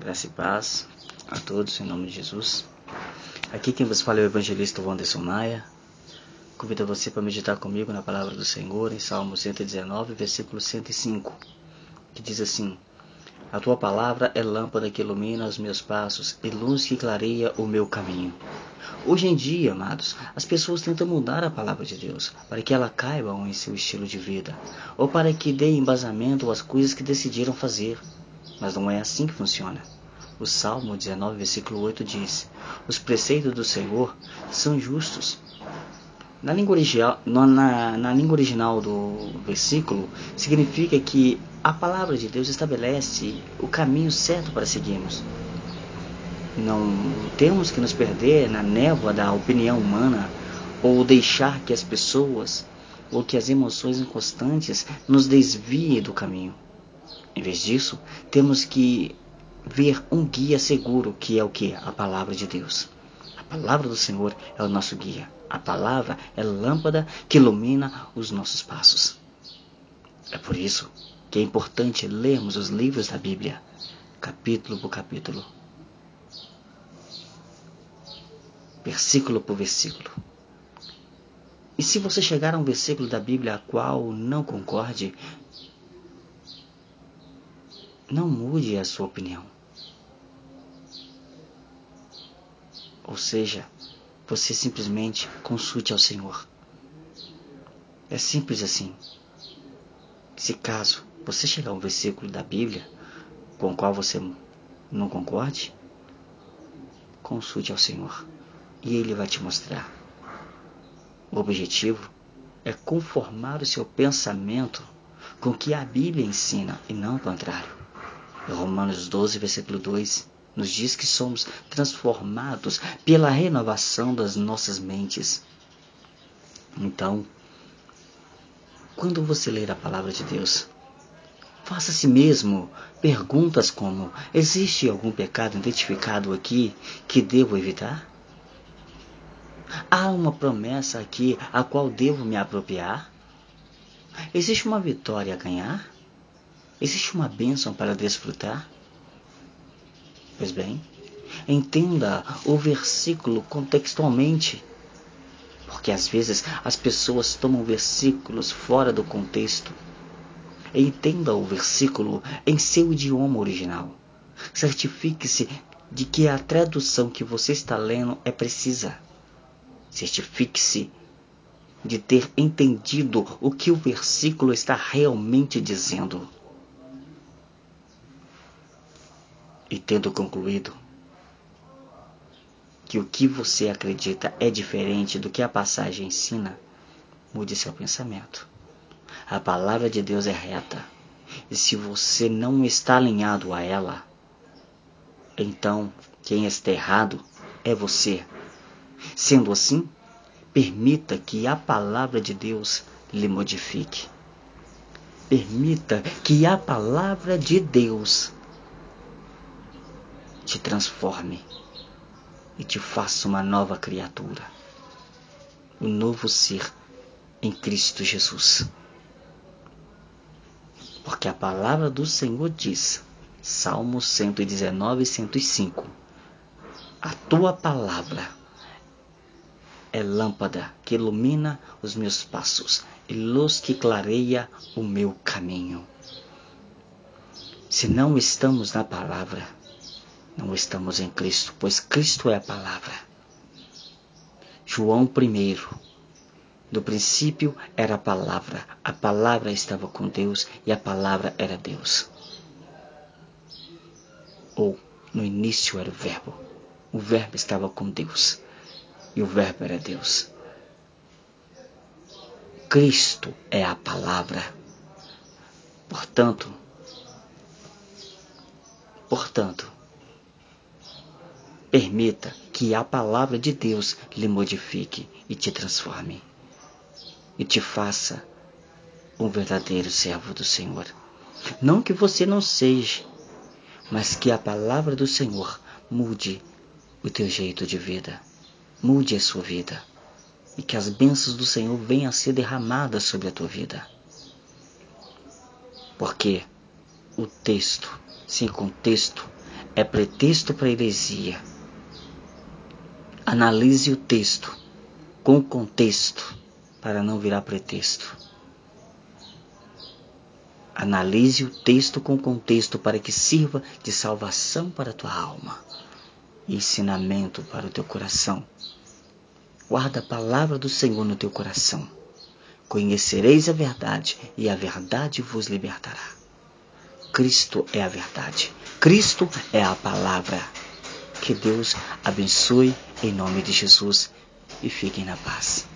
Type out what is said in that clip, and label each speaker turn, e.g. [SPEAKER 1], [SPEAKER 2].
[SPEAKER 1] Graça e paz a todos em nome de Jesus. Aqui quem vos fala é o evangelista Wanderson Maia. Convido você para meditar comigo na palavra do Senhor em Salmo 119, versículo 105, que diz assim: A tua palavra é lâmpada que ilumina os meus passos e luz que clareia o meu caminho. Hoje em dia, amados, as pessoas tentam mudar a palavra de Deus para que ela caiba em seu estilo de vida ou para que dê embasamento às coisas que decidiram fazer. Mas não é assim que funciona. O Salmo 19, versículo 8 diz: Os preceitos do Senhor são justos. Na língua, original, na, na língua original do versículo, significa que a palavra de Deus estabelece o caminho certo para seguirmos. Não temos que nos perder na névoa da opinião humana ou deixar que as pessoas ou que as emoções inconstantes nos desviem do caminho. Em vez disso, temos que ver um guia seguro, que é o que? A palavra de Deus. A palavra do Senhor é o nosso guia. A palavra é lâmpada que ilumina os nossos passos. É por isso que é importante lermos os livros da Bíblia, capítulo por capítulo, versículo por versículo. E se você chegar a um versículo da Bíblia a qual não concorde, não mude a sua opinião. Ou seja, você simplesmente consulte ao Senhor. É simples assim. Se caso você chegar a um versículo da Bíblia com o qual você não concorde, consulte ao Senhor e Ele vai te mostrar. O objetivo é conformar o seu pensamento com o que a Bíblia ensina e não o contrário. Romanos 12, versículo 2, nos diz que somos transformados pela renovação das nossas mentes. Então, quando você ler a palavra de Deus, faça a si mesmo perguntas como: existe algum pecado identificado aqui que devo evitar? Há uma promessa aqui a qual devo me apropriar? Existe uma vitória a ganhar? Existe uma bênção para desfrutar? Pois bem, entenda o versículo contextualmente. Porque às vezes as pessoas tomam versículos fora do contexto. Entenda o versículo em seu idioma original. Certifique-se de que a tradução que você está lendo é precisa. Certifique-se de ter entendido o que o versículo está realmente dizendo. Tendo concluído que o que você acredita é diferente do que a passagem ensina, mude seu pensamento. A palavra de Deus é reta, e se você não está alinhado a ela, então quem está errado é você. Sendo assim, permita que a palavra de Deus lhe modifique. Permita que a palavra de Deus te transforme e te faça uma nova criatura, um novo ser em Cristo Jesus. Porque a palavra do Senhor diz, Salmo 119, 105, a tua palavra é lâmpada que ilumina os meus passos e luz que clareia o meu caminho. Se não estamos na palavra, não estamos em Cristo, pois Cristo é a palavra. João 1. No princípio era a palavra, a palavra estava com Deus e a palavra era Deus. Ou, no início era o Verbo, o Verbo estava com Deus e o Verbo era Deus. Cristo é a palavra. Portanto, portanto, Permita que a palavra de Deus lhe modifique e te transforme e te faça um verdadeiro servo do Senhor. Não que você não seja, mas que a palavra do Senhor mude o teu jeito de vida, mude a sua vida e que as bênçãos do Senhor venham a ser derramadas sobre a tua vida. Porque o texto, sem contexto, é pretexto para heresia. Analise o texto com contexto para não virar pretexto. Analise o texto com contexto para que sirva de salvação para a tua alma e ensinamento para o teu coração. Guarda a palavra do Senhor no teu coração. Conhecereis a verdade e a verdade vos libertará. Cristo é a verdade. Cristo é a palavra. Que Deus abençoe em nome de Jesus e fiquem na paz.